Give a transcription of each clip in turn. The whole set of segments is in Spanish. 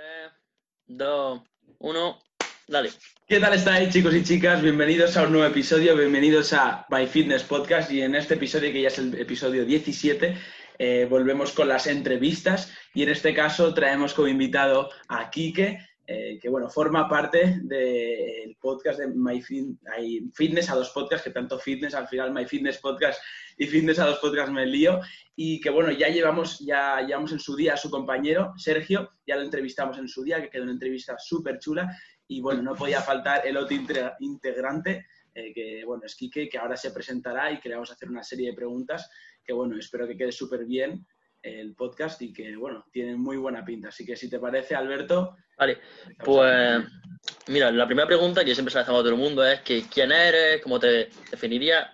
3, 2, 1, dale. ¿Qué tal estáis chicos y chicas? Bienvenidos a un nuevo episodio, bienvenidos a My Fitness Podcast y en este episodio, que ya es el episodio 17, eh, volvemos con las entrevistas y en este caso traemos como invitado a Quique, eh, que bueno, forma parte del podcast de My Fitness a dos podcasts, que tanto fitness, al final My Fitness Podcast y Fitness a dos podcasts me lío, y que bueno, ya llevamos, ya llevamos en su día a su compañero, Sergio, ya lo entrevistamos en su día, que quedó una entrevista súper chula, y bueno, no podía faltar el otro integrante, eh, que bueno, es Quique, que ahora se presentará y que le vamos a hacer una serie de preguntas, que bueno, espero que quede súper bien el podcast y que bueno, tiene muy buena pinta. Así que si te parece, Alberto. Vale, pues mira, la primera pregunta que siempre se la hacemos a todo el mundo es que quién eres, cómo te definirías.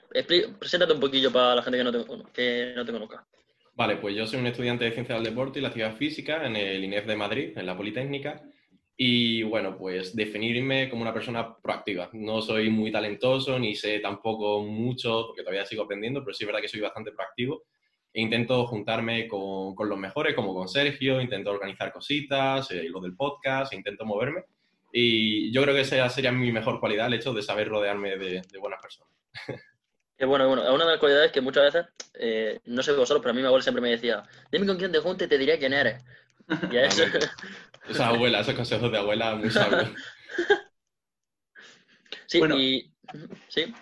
Preséntate un poquillo para la gente que no te, que no te conozca. Vale, pues yo soy un estudiante de Ciencia del Deporte y la Actividad Física en el INEF de Madrid, en la Politécnica. Y bueno, pues definirme como una persona proactiva. No soy muy talentoso ni sé tampoco mucho, porque todavía sigo aprendiendo, pero sí es verdad que soy bastante proactivo. E intento juntarme con, con, los mejores, como con Sergio, intento organizar cositas, eh, lo del podcast, intento moverme. Y yo creo que esa sería mi mejor cualidad, el hecho de saber rodearme de, de buenas personas. Que bueno, bueno, una de las cualidades que muchas veces, eh, no sé vosotros, pero a mí mi abuela siempre me decía, dime con quién te junte y te diré quién eres. Y eso... Esa abuela, esos consejos de abuela muy sabios. Sí, bueno, y... ¿Sí?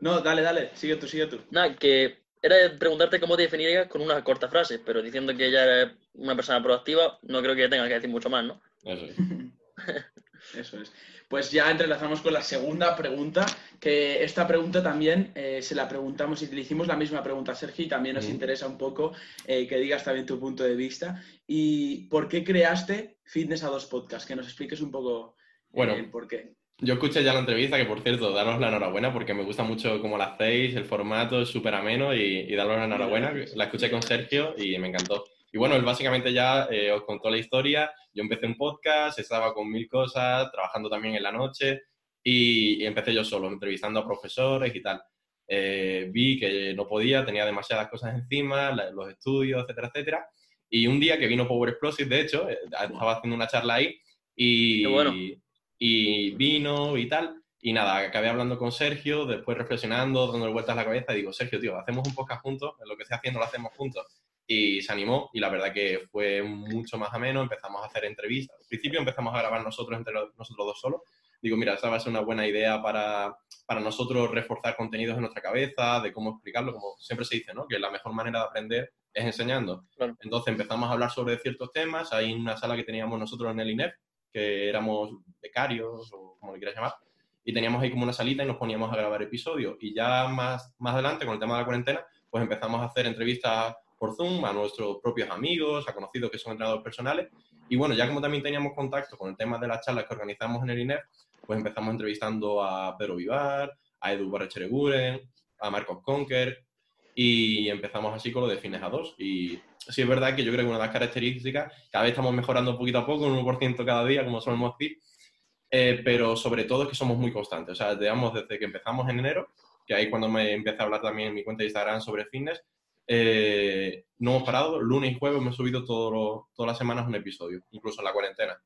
No, dale, dale, sigue tú, sigue tú. Nada, que era preguntarte cómo te definirías con una corta frase, pero diciendo que ella es una persona proactiva, no creo que tenga que decir mucho más, ¿no? Eso es. Eso es. Pues ya entrelazamos con la segunda pregunta, que esta pregunta también eh, se la preguntamos y le hicimos la misma pregunta a Sergio y también nos interesa un poco eh, que digas también tu punto de vista. ¿Y por qué creaste Fitness a dos podcasts? Que nos expliques un poco eh, bueno, el por qué. Yo escuché ya la entrevista, que por cierto, daros la enhorabuena porque me gusta mucho cómo la hacéis, el formato es súper ameno y, y daros la enhorabuena. La escuché con Sergio y me encantó. Y bueno, él básicamente ya eh, os contó la historia. Yo empecé un podcast, estaba con mil cosas, trabajando también en la noche y, y empecé yo solo, entrevistando a profesores y tal. Eh, vi que no podía, tenía demasiadas cosas encima, la, los estudios, etcétera, etcétera. Y un día que vino Power Explosive, de hecho, eh, estaba haciendo una charla ahí y, bueno. y vino y tal. Y nada, acabé hablando con Sergio, después reflexionando, dando vueltas a la cabeza, y digo, Sergio, tío, hacemos un podcast juntos, lo que esté haciendo lo hacemos juntos y se animó y la verdad que fue mucho más ameno, empezamos a hacer entrevistas. Al principio empezamos a grabar nosotros entre nosotros dos solos. Digo, mira, esa va a ser una buena idea para, para nosotros reforzar contenidos en nuestra cabeza, de cómo explicarlo, como siempre se dice, ¿no? Que la mejor manera de aprender es enseñando. Claro. Entonces empezamos a hablar sobre ciertos temas. Hay una sala que teníamos nosotros en el INEF, que éramos becarios o como le quieras llamar, y teníamos ahí como una salita y nos poníamos a grabar episodios. Y ya más, más adelante, con el tema de la cuarentena, pues empezamos a hacer entrevistas por Zoom, a nuestros propios amigos, a conocidos que son entrenadores personales. Y bueno, ya como también teníamos contacto con el tema de las charlas que organizamos en el INEF, pues empezamos entrevistando a Pedro Vivar, a Edu Barrechereguren, a Marcos Conker, y empezamos así con lo de fines a dos. Y sí es verdad que yo creo que una de las características, cada vez estamos mejorando poquito a poco, un 1% cada día, como solemos decir, eh, pero sobre todo es que somos muy constantes. O sea, digamos, desde que empezamos en enero, que ahí cuando me empecé a hablar también en mi cuenta de Instagram sobre fitness, eh, no hemos parado, lunes y jueves hemos subido lo, todas las semanas un episodio, incluso en la cuarentena.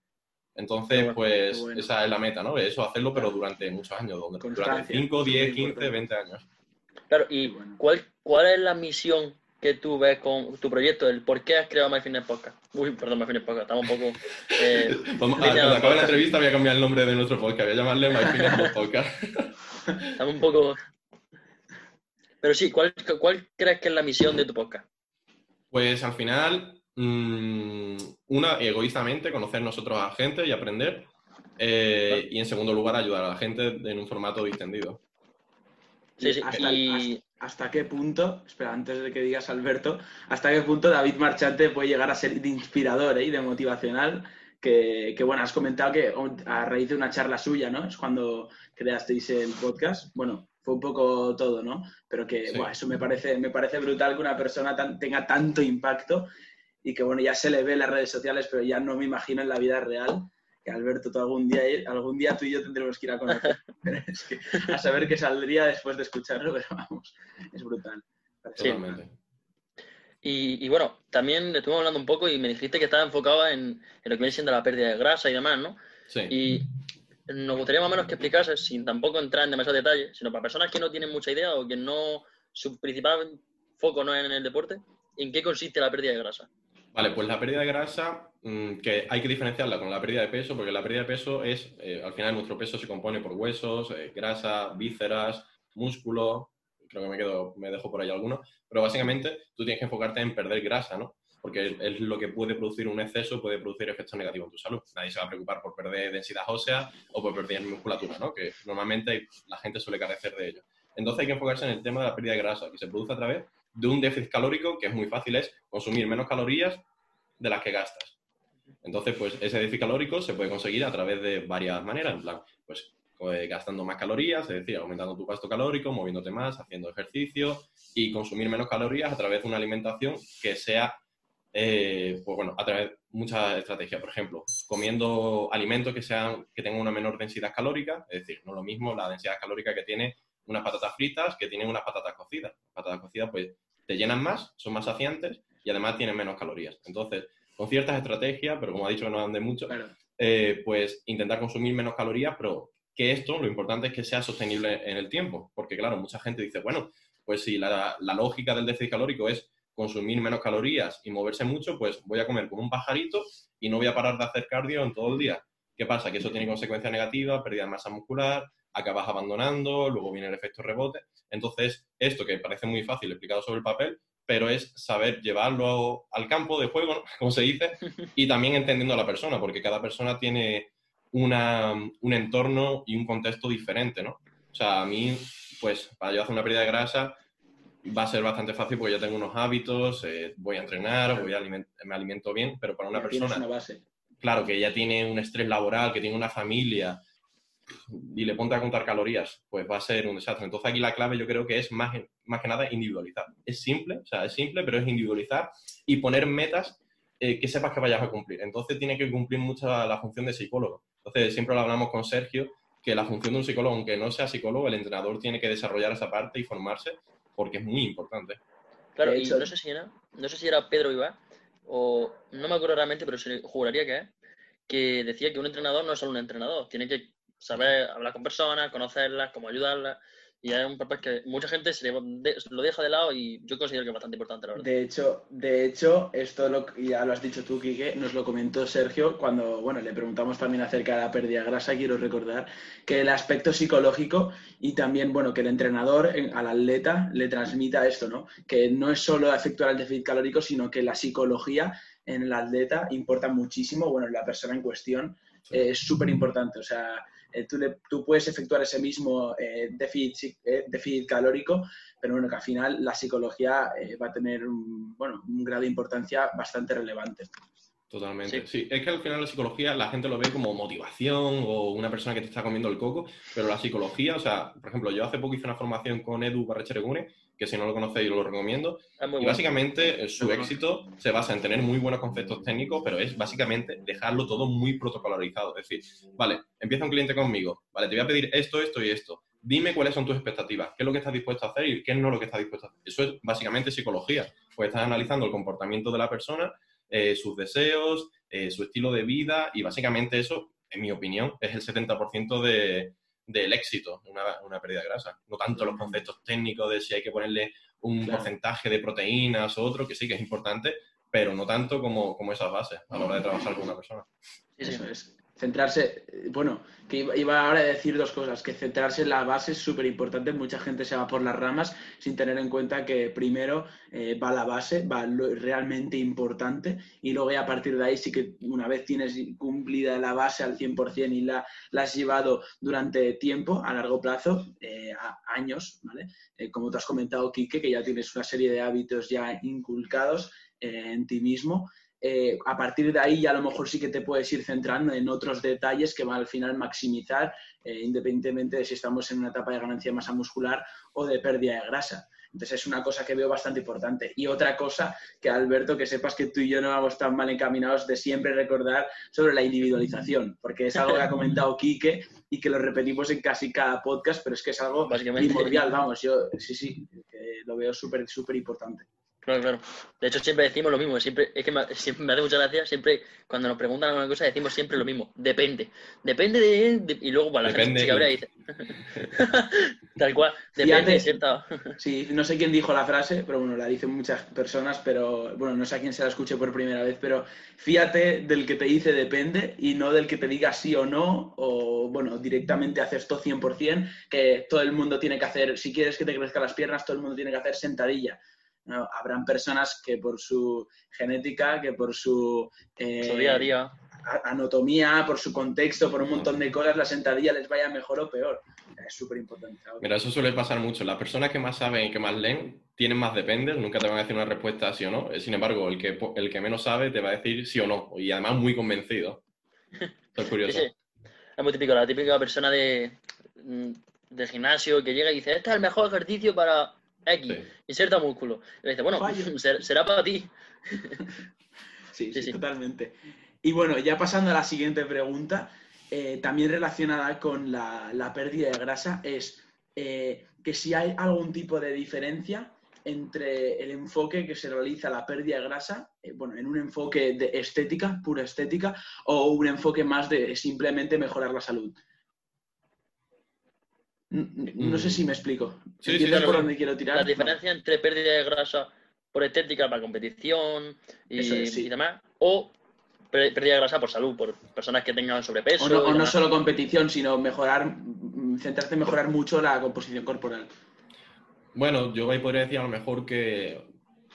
Entonces, bueno, pues bueno. esa es la meta, ¿no? Eso, hacerlo, pero durante muchos años, durante 5, 10, 15, 20 años. Claro, ¿y cuál, cuál es la misión que tú ves con tu proyecto? El ¿Por qué has creado My Fitness Podcast? Uy, perdón, My Fitness Podcast, estamos un poco... Eh, Vamos, a, cuando acabe la entrevista voy a cambiar el nombre de nuestro podcast, voy a llamarle My Fitness Podcast. estamos un poco... Pero sí, ¿cuál, ¿cuál crees que es la misión de tu podcast? Pues al final, mmm, una, egoístamente, conocer nosotros a la gente y aprender. Eh, y en segundo lugar, ayudar a la gente en un formato distendido. Sí, sí. ¿Hasta, y... hasta, qué punto, espera, antes de que digas Alberto, hasta qué punto David Marchante puede llegar a ser de inspirador ¿eh? y de motivacional? Que, que, bueno, has comentado que a raíz de una charla suya, ¿no? Es cuando creasteis el podcast. Bueno, fue un poco todo, ¿no? Pero que sí. eso me parece, me parece brutal que una persona tan, tenga tanto impacto y que, bueno, ya se le ve en las redes sociales, pero ya no me imagino en la vida real que Alberto, tú algún día, algún día tú y yo tendremos que ir a conocer. Pero es que a saber qué saldría después de escucharlo, pero vamos, es brutal. Totalmente. Y, bueno, también estuvimos hablando un poco y me dijiste que estaba enfocado en, en, lo que viene siendo la pérdida de grasa y demás, ¿no? Sí. Y nos gustaría más o menos que explicases, sin tampoco entrar en demasiado detalle, sino para personas que no tienen mucha idea o que no, su principal foco no es en el deporte, ¿en qué consiste la pérdida de grasa? Vale, pues la pérdida de grasa, mm, que hay que diferenciarla con la pérdida de peso, porque la pérdida de peso es, eh, al final nuestro peso se compone por huesos, eh, grasa, vísceras, músculo, creo que me quedo, me dejo por ahí alguno, pero básicamente tú tienes que enfocarte en perder grasa, ¿no? Porque es lo que puede producir un exceso, puede producir efectos negativos en tu salud. Nadie se va a preocupar por perder densidad ósea o por perder musculatura, ¿no? Que normalmente la gente suele carecer de ello. Entonces hay que enfocarse en el tema de la pérdida de grasa, que se produce a través de un déficit calórico, que es muy fácil, es consumir menos calorías de las que gastas. Entonces, pues ese déficit calórico se puede conseguir a través de varias maneras, en plan, pues pues, gastando más calorías, es decir, aumentando tu gasto calórico, moviéndote más, haciendo ejercicio y consumir menos calorías a través de una alimentación que sea, eh, pues bueno, a través de muchas estrategias. Por ejemplo, comiendo alimentos que, sean, que tengan una menor densidad calórica, es decir, no lo mismo la densidad calórica que tiene unas patatas fritas que tienen unas patatas cocidas. Las patatas cocidas, pues, te llenan más, son más saciantes y además tienen menos calorías. Entonces, con ciertas estrategias, pero como ha dicho que no dan de mucho, eh, pues intentar consumir menos calorías, pero que esto lo importante es que sea sostenible en el tiempo, porque claro, mucha gente dice, bueno, pues si la, lógica del déficit calórico es consumir menos calorías y moverse mucho, pues voy a comer como un pajarito y no voy a parar de hacer cardio en todo el día. ¿Qué pasa? Que eso tiene consecuencias negativas, pérdida de masa muscular, acabas abandonando, luego viene el efecto rebote. Entonces, esto que parece muy fácil explicado sobre el papel, pero es saber llevarlo al campo de juego, como se dice, y también entendiendo a la persona, porque cada persona tiene una, un entorno y un contexto diferente, ¿no? O sea, a mí, pues, para yo hacer una pérdida de grasa va a ser bastante fácil porque ya tengo unos hábitos, eh, voy a entrenar, voy a me alimento bien, pero para una persona... Una base. Claro, que ya tiene un estrés laboral, que tiene una familia y le ponte a contar calorías, pues va a ser un desastre. Entonces aquí la clave yo creo que es más, más que nada individualizar. Es simple, o sea, es simple, pero es individualizar y poner metas eh, que sepas que vayas a cumplir. Entonces tiene que cumplir mucho la función de psicólogo. Entonces, siempre lo hablamos con Sergio, que la función de un psicólogo, aunque no sea psicólogo, el entrenador tiene que desarrollar esa parte y formarse porque es muy importante. Claro, y no sé si era, no sé si era Pedro Ibar, o no me acuerdo realmente, pero juraría que es, que decía que un entrenador no es solo un entrenador, tiene que saber hablar con personas, conocerlas, cómo ayudarlas, y es un papel que mucha gente se lo deja de lado y yo considero que es bastante importante, la verdad. De hecho, de hecho esto lo, ya lo has dicho tú, Quique, nos lo comentó Sergio cuando bueno, le preguntamos también acerca de la pérdida de grasa. Quiero recordar que el aspecto psicológico y también bueno, que el entrenador al atleta le transmita esto, ¿no? que no es solo efectuar el déficit calórico, sino que la psicología en el atleta importa muchísimo, bueno, la persona en cuestión eh, es súper importante. O sea, eh, tú, puedes efectuar ese mismo eh, déficit, déficit, calórico, pero bueno, que al final la psicología va a tener un, bueno, un grado de importancia bastante relevante. Totalmente. Sí. es que al final la psicología la gente lo ve como motivación o una persona que te está comiendo el coco, pero la psicología, o sea, por ejemplo, yo hace poco hice una formación con Edu Barrecheregune, que si no lo conocéis lo recomiendo, y básicamente eh, su éxito se basa en tener muy buenos conceptos técnicos, pero es básicamente dejarlo todo muy protocolarizado. Es decir, vale, empieza un cliente conmigo, vale, te voy a pedir esto, esto y esto. Dime cuáles son tus expectativas, qué es lo que estás dispuesto a hacer y qué no es lo que estás dispuesto a hacer. Eso es básicamente psicología, pues estás analizando el comportamiento de la persona eh, sus deseos, eh, su estilo de vida y básicamente eso, en mi opinión, es el 70% de, del éxito de una, pérdida de grasa. No tanto los conceptos técnicos de si hay que ponerle un porcentaje de proteínas o otro, que sí que es importante, pero no tanto como, como esas bases a la hora de trabajar con una persona. Eso es centrarse, bueno, que iba ahora a decir dos cosas, que centrarse en la base es súper importante, mucha gente se va por las ramas sin tener en cuenta que primero eh, va la base, va lo realmente importante y luego a partir de ahí sí que una vez tienes cumplida la base al 100% y la, la has llevado durante tiempo, a largo plazo, eh, a años, ¿vale? Eh, como tú has comentado, Quique, que ya tienes una serie de hábitos ya inculcados en ti mismo, eh, a partir de ahí ya a lo mejor sí que te puedes ir centrando en otros detalles que van al final maximizar, eh, independientemente de si estamos en una etapa de ganancia de masa muscular o de pérdida de grasa. Entonces es una cosa que veo bastante importante. Y otra cosa que Alberto, que sepas que tú y yo no vamos tan mal encaminados de siempre recordar sobre la individualización, porque es algo que ha comentado Quique y que lo repetimos en casi cada podcast, pero es que es algo primordial, vamos, yo sí, sí, lo veo súper, súper importante. Claro, claro. De hecho, siempre decimos lo mismo. Siempre, es que me, siempre me hace mucha gracia. Siempre, cuando nos preguntan alguna cosa, decimos siempre lo mismo. Depende. Depende de. de- y luego, para la gente y dice. Tal cual. Depende de cierta. Sí, no sé quién dijo la frase, pero bueno, la dicen muchas personas, pero bueno, no sé a quién se la escuche por primera vez, pero fíjate del que te dice depende y no del que te diga sí o no, o bueno, directamente haces todo 100%, que todo el mundo tiene que hacer, si quieres que te crezcan las piernas, todo el mundo tiene que hacer sentadilla. No, habrán personas que por su genética, que por su, eh, Su día a día. anatomía, por su contexto, por un montón de cosas, la sentadilla les vaya mejor o peor. Es súper importante. Mira, eso suele pasar mucho. Las personas que más saben y que más leen tienen más dependes, nunca te van a decir una respuesta sí o no. Sin embargo, el que, el que menos sabe te va a decir sí o no, y además muy convencido. Esto es curioso. sí. Es muy típico, la típica persona de, mm, del gimnasio que llega y dice, este es el mejor ejercicio para X, Sí. inserta músculo. Y le dice, bueno, ser- será para ti. Sí, Sí, totalmente. Y bueno, ya pasando a la siguiente pregunta, eh, también relacionada con la, la pérdida de grasa, es eh, que si hay algún tipo de diferencia entre el enfoque que se realiza la pérdida de grasa, eh, bueno, en un enfoque de estética, pura estética, o un enfoque más de simplemente mejorar la salud. No sé si me explico. Sí, sí, ¿Entiendes sí, por dónde quiero tirar? La diferencia entre pérdida de grasa por estética para competición y, Eso es, sí. y demás, o pé- pérdida de grasa por salud, por personas que tengan sobrepeso. O no, o solo competición, sino mejorar, mm, centrarte en mejorar mucho la composición corporal. Bueno, yo ahí podría decir a lo mejor que,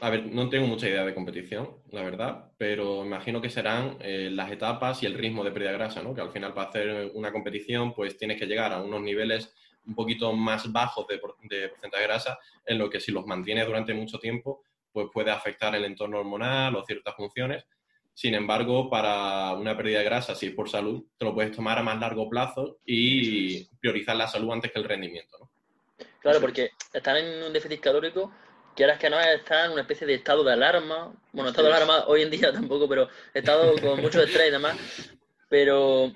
a ver, no tengo mucha idea de competición, la verdad, pero imagino que serán eh, las etapas y el ritmo de pérdida de grasa, ¿no? Que al final para hacer una competición pues tienes que llegar a unos niveles un poquito más bajos de, de porcentaje de grasa, en lo que si los mantienes durante mucho tiempo pues puede afectar el entorno hormonal o ciertas funciones. Sin embargo, para una pérdida de grasa, si es por salud, te lo puedes tomar a más largo plazo y priorizar la salud antes que el rendimiento, ¿no? Claro, porque estar en un déficit calórico, quieras que no, estar en una especie de estado de alarma. Bueno, estado de alarma hoy en día tampoco, pero estado con mucho estrés y demás. Pero,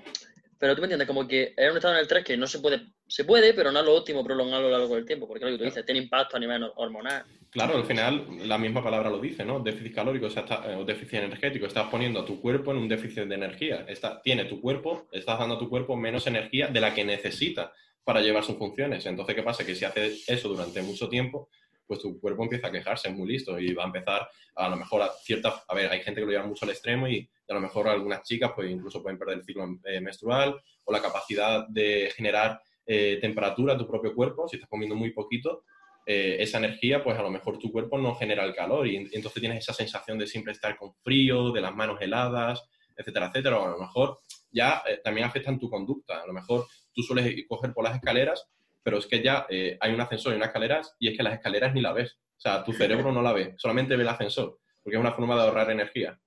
pero tú me entiendes, como que es un estado en el estrés que no se puede, se puede, pero no es lo óptimo prolongarlo a lo largo del tiempo, porque lo que tú dices, tiene impacto a nivel hormonal. Claro, al final la misma palabra lo dice, ¿no? Déficit calórico o, está- eh, déficit energético. Estás poniendo a tu cuerpo en un déficit de energía. Está, tiene tu cuerpo, estás dando a tu cuerpo menos energía de la que necesita para llevar sus funciones. Entonces, ¿qué pasa? Que si haces eso durante mucho tiempo, pues tu cuerpo empieza a quejarse, es muy listo y va a empezar a lo mejor a ciertas... A ver, hay gente que lo lleva mucho al extremo y a lo mejor algunas chicas pues incluso pueden perder el ciclo eh, menstrual o la capacidad de generar eh, temperatura a tu propio cuerpo. Si estás comiendo muy poquito, eh, esa energía, pues a lo mejor tu cuerpo no genera el calor y, en- entonces tienes esa sensación de siempre estar con frío, de las manos heladas, etcétera, etcétera. O a lo mejor ya eh, también afectan tu conducta. A lo mejor tú sueles coger por las escaleras, pero es que ya eh, hay un ascensor y unas escaleras y es que las escaleras ni la ves. O sea, tu cerebro no la ve, solamente ve el ascensor, porque es una forma de ahorrar energía.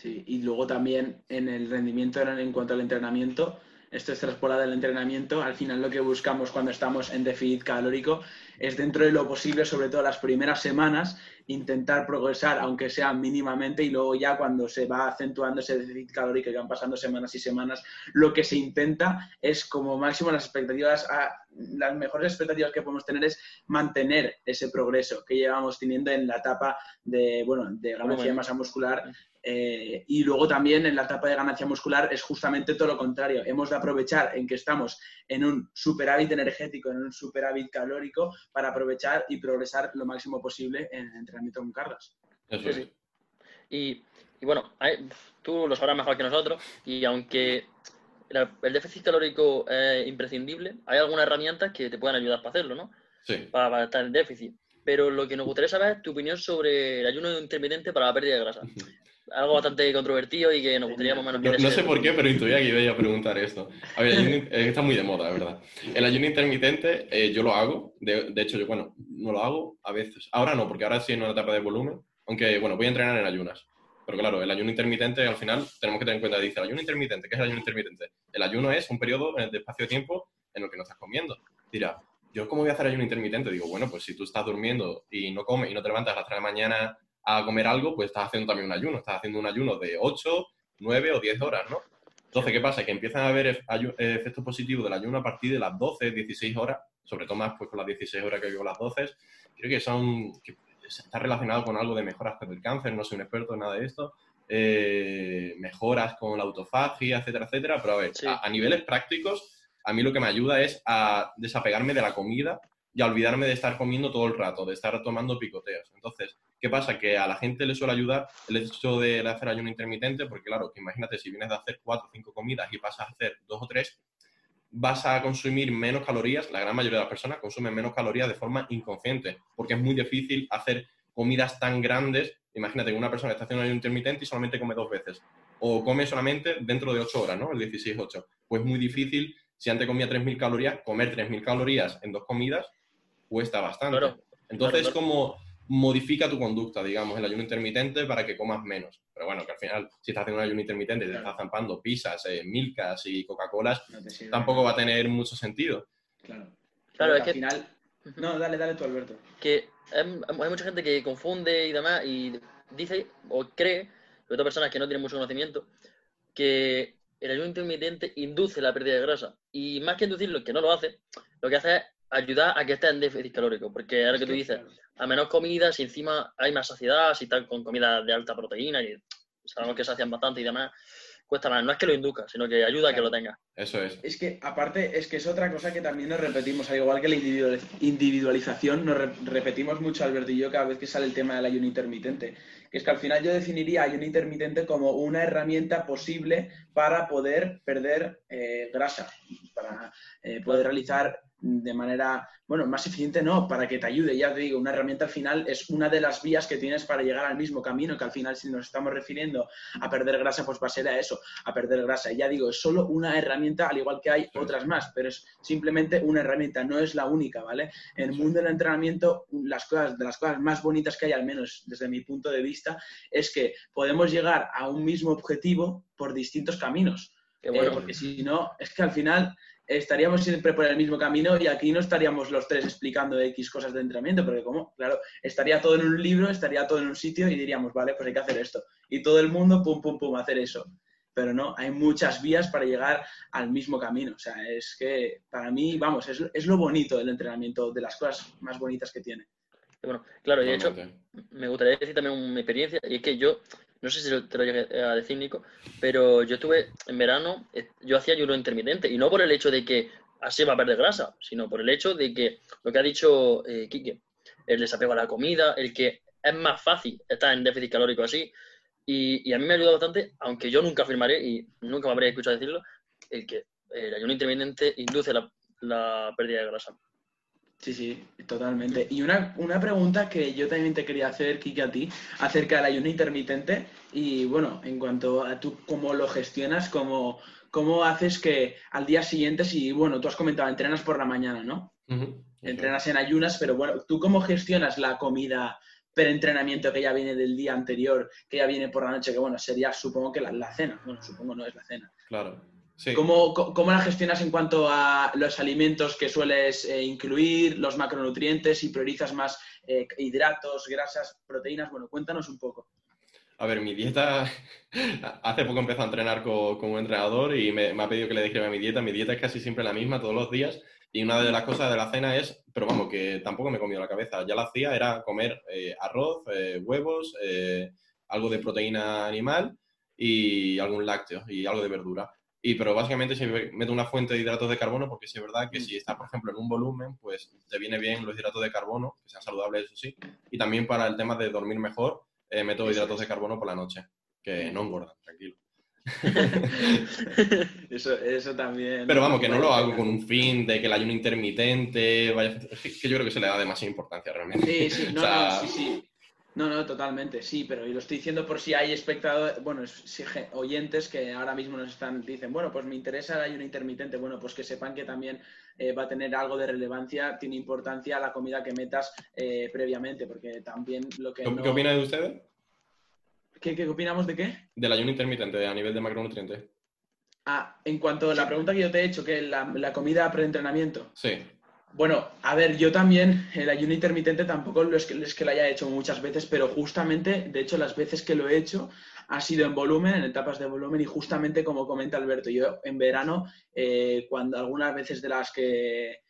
Sí, y luego también en el rendimiento en, cuanto al entrenamiento, esto es traspolado del entrenamiento, al final lo que buscamos cuando estamos en déficit calórico es dentro de lo posible, sobre todo las primeras semanas, intentar progresar, aunque sea mínimamente, y luego ya cuando se va acentuando ese déficit calórico y van pasando semanas y semanas, lo que se intenta es como máximo las expectativas, a- las mejores expectativas que podemos tener es mantener ese progreso que llevamos teniendo en la etapa de, bueno, de ganancia de masa muscular eh, y luego también en la etapa de ganancia muscular es justamente todo lo contrario. Hemos de aprovechar en que estamos en un superávit energético, en un superávit calórico, para aprovechar y progresar lo máximo posible en el entrenamiento con cargas. Eso Sí. Y, y bueno, tú lo sabrás mejor que nosotros, y aunque el, el déficit calórico es imprescindible, hay algunas herramientas que te pueden ayudar para hacerlo, ¿no? Sí. Para, para estar en déficit. Pero lo que nos gustaría saber es tu opinión sobre el ayuno intermitente para la pérdida de grasa. Algo bastante controvertido y que nos gustaría más o menos No, no sé por qué, pero intuía que iba a preguntar esto. A ver, el ayuno- está muy de moda, la verdad. El ayuno intermitente eh, yo lo hago. De, de hecho, yo, bueno, no lo hago a veces. Ahora no, porque ahora sí en una etapa de volumen. Aunque, bueno, voy a entrenar en ayunas. Pero claro, el ayuno intermitente, al final, tenemos que tener en cuenta, dice, el ayuno intermitente, ¿qué es el ayuno intermitente? El ayuno es un periodo de espacio de tiempo en el que no estás comiendo. Dirá, ¿yo cómo voy a hacer ayuno intermitente? Digo, bueno, pues si tú estás durmiendo y no comes y no te levantas a las 3 de la mañana a comer algo, pues estás haciendo también un ayuno. Estás haciendo un ayuno de 8, 9 o 10 horas, ¿no? Entonces, ¿qué pasa? Que empiezan a haber eh, efectos positivos del ayuno a partir de las 12, 16 horas, sobre todo más pues con las 16 horas que vivo las 12, creo que son, que está relacionado con algo de mejoras con el cáncer, no soy un experto en nada de esto, eh, mejoras con la autofagia, etcétera, etcétera, pero a ver, a, niveles prácticos, a mí lo que me ayuda es a desapegarme de la comida y a olvidarme de estar comiendo todo el rato, de estar tomando picoteos. Entonces, ¿qué pasa? Que a la gente le suele ayudar el hecho de hacer ayuno intermitente, porque claro, imagínate si vienes de hacer cuatro o cinco comidas y pasas a hacer dos o tres, vas a consumir menos calorías, la gran mayoría de las personas consumen menos calorías de forma inconsciente, porque es muy difícil hacer comidas tan grandes. Imagínate que una persona está haciendo ayuno intermitente y solamente come dos veces, o come solamente dentro de ocho horas, ¿no? El 16-8. Pues es muy difícil, si antes comía 3.000 calorías, comer 3.000 calorías en dos comidas cuesta bastante. Entonces, como modifica tu conducta, digamos, el ayuno intermitente para que comas menos. Pero bueno, que al final, si estás haciendo un ayuno intermitente y te estás zampando pizzas, eh, milkas y Coca-Colas, tampoco va a tener mucho sentido. Claro. Claro, es que al final... No, dale, dale tú, Alberto. Que hay, mucha gente que confunde y demás y dice o cree, sobre todo personas que no tienen mucho conocimiento, que el ayuno intermitente induce la pérdida de grasa. Y más que inducirlo, que no lo hace, lo que hace es ayudar a que esté en déficit calórico, porque ahora que tú dices, a menos comidas y encima hay más saciedad, si están con comida de alta proteína y sabemos que sacian bastante y demás, cuesta más. No es que lo induzca, sino que ayuda a que lo tenga. Eso es. Es que, aparte, es que es otra cosa que también nos repetimos, al igual que la individualización, nos repetimos mucho, Alberto y yo, cada vez que sale el tema del ayuno intermitente. Que es que al final yo definiría ayuno intermitente como una herramienta posible para poder perder eh, grasa, para eh, poder realizar de manera, bueno, más eficiente no, para que te ayude, ya te digo, una herramienta al final es una de las vías que tienes para llegar al mismo camino, que al final si nos estamos refiriendo a perder grasa, pues va a ser a eso, a perder grasa. Y ya digo, es solo una herramienta, al igual que hay otras más, pero es simplemente una herramienta, no es la única, ¿vale? En el mundo del entrenamiento, las cosas, de las cosas más bonitas que hay, al menos desde mi punto de vista, es que podemos llegar a un mismo objetivo por distintos caminos. bueno, porque si no, es que al final estaríamos siempre por el mismo camino y aquí no estaríamos los tres explicando X cosas de entrenamiento, porque como, claro, estaría todo en un libro, estaría todo en un sitio y diríamos, vale, pues hay que hacer esto. Y todo el mundo, pum, pum, pum, hacer eso. Pero no, hay muchas vías para llegar al mismo camino. O sea, es que para mí, vamos, es, es lo bonito del entrenamiento, de las cosas más bonitas que tiene. Bueno, claro, y de hecho, me gustaría decir también mi experiencia, y es que yo no sé si te lo llegué a decir, Nico, pero yo estuve en verano, eh, yo hacía ayuno intermitente, y no por el hecho de que así va a perder grasa, sino por el hecho de que lo que ha dicho eh, Quique, el desapego a la comida, el que es más fácil estar en déficit calórico así, y, a mí me ha ayudado bastante, aunque yo nunca afirmaré y nunca me habría escuchado decirlo, el que el ayuno intermitente induce la pérdida de grasa. Sí, sí, totalmente. Y una, pregunta que yo también te quería hacer, Kiki, a ti, acerca del ayuno intermitente. Y bueno, en cuanto a tú cómo lo gestionas, cómo, cómo haces que al día siguiente, si, bueno, tú has comentado, entrenas por la mañana, ¿no? Entrenas en ayunas, pero bueno, ¿tú cómo gestionas la comida preentrenamiento que ya viene del día anterior, que ya viene por la noche, que bueno, sería supongo que la, la cena, bueno, supongo no es la cena. Claro. ¿Cómo, la gestionas en cuanto a los alimentos que sueles eh, incluir, los macronutrientes y priorizas más eh, hidratos, grasas, proteínas? Bueno, cuéntanos un poco. A ver, mi dieta, hace poco empecé a entrenar como entrenador y me, ha pedido que le describa mi dieta. Mi dieta es casi siempre la misma todos los días y una de las cosas de la cena es, pero vamos, que tampoco me he comido la cabeza. Ya la hacía, era comer eh, arroz, huevos, algo de proteína animal y algún lácteo y algo de verdura. Y, pero básicamente se mete una fuente de hidratos de carbono porque sí es verdad que mm. si estás, por ejemplo, en un volumen, pues te viene bien los hidratos de carbono, que sean saludables, eso sí. Y también para el tema de dormir mejor, eh, meto hidratos de carbono por la noche, que no engordan, tranquilo. eso, eso también. Pero vamos, que no lo hago con un fin de que el ayuno intermitente vaya. que yo creo que se le da demasiada importancia realmente. Sí, sí, no, no, sí, sí. No, no, totalmente, sí, pero y lo estoy diciendo por si hay espectadores, bueno, oyentes que ahora mismo nos están, dicen, bueno, pues me interesa el ayuno intermitente, bueno, pues que sepan que también eh, va a tener algo de relevancia, tiene importancia la comida que metas eh, previamente, porque también lo que... ¿Qué, no... ¿qué de ustedes? ¿Qué, ¿Qué, opinamos de qué? Del ayuno intermitente a nivel de macronutrientes. Ah, en cuanto a la pregunta que yo te he hecho, que la, la comida pre-entrenamiento. Sí. Bueno, a ver, yo también el ayuno intermitente tampoco es que, es que lo haya hecho muchas veces, pero justamente, de hecho, las veces que lo he hecho ha sido en volumen, en etapas de volumen y justamente como comenta Alberto, yo en verano, eh, cuando algunas veces de las que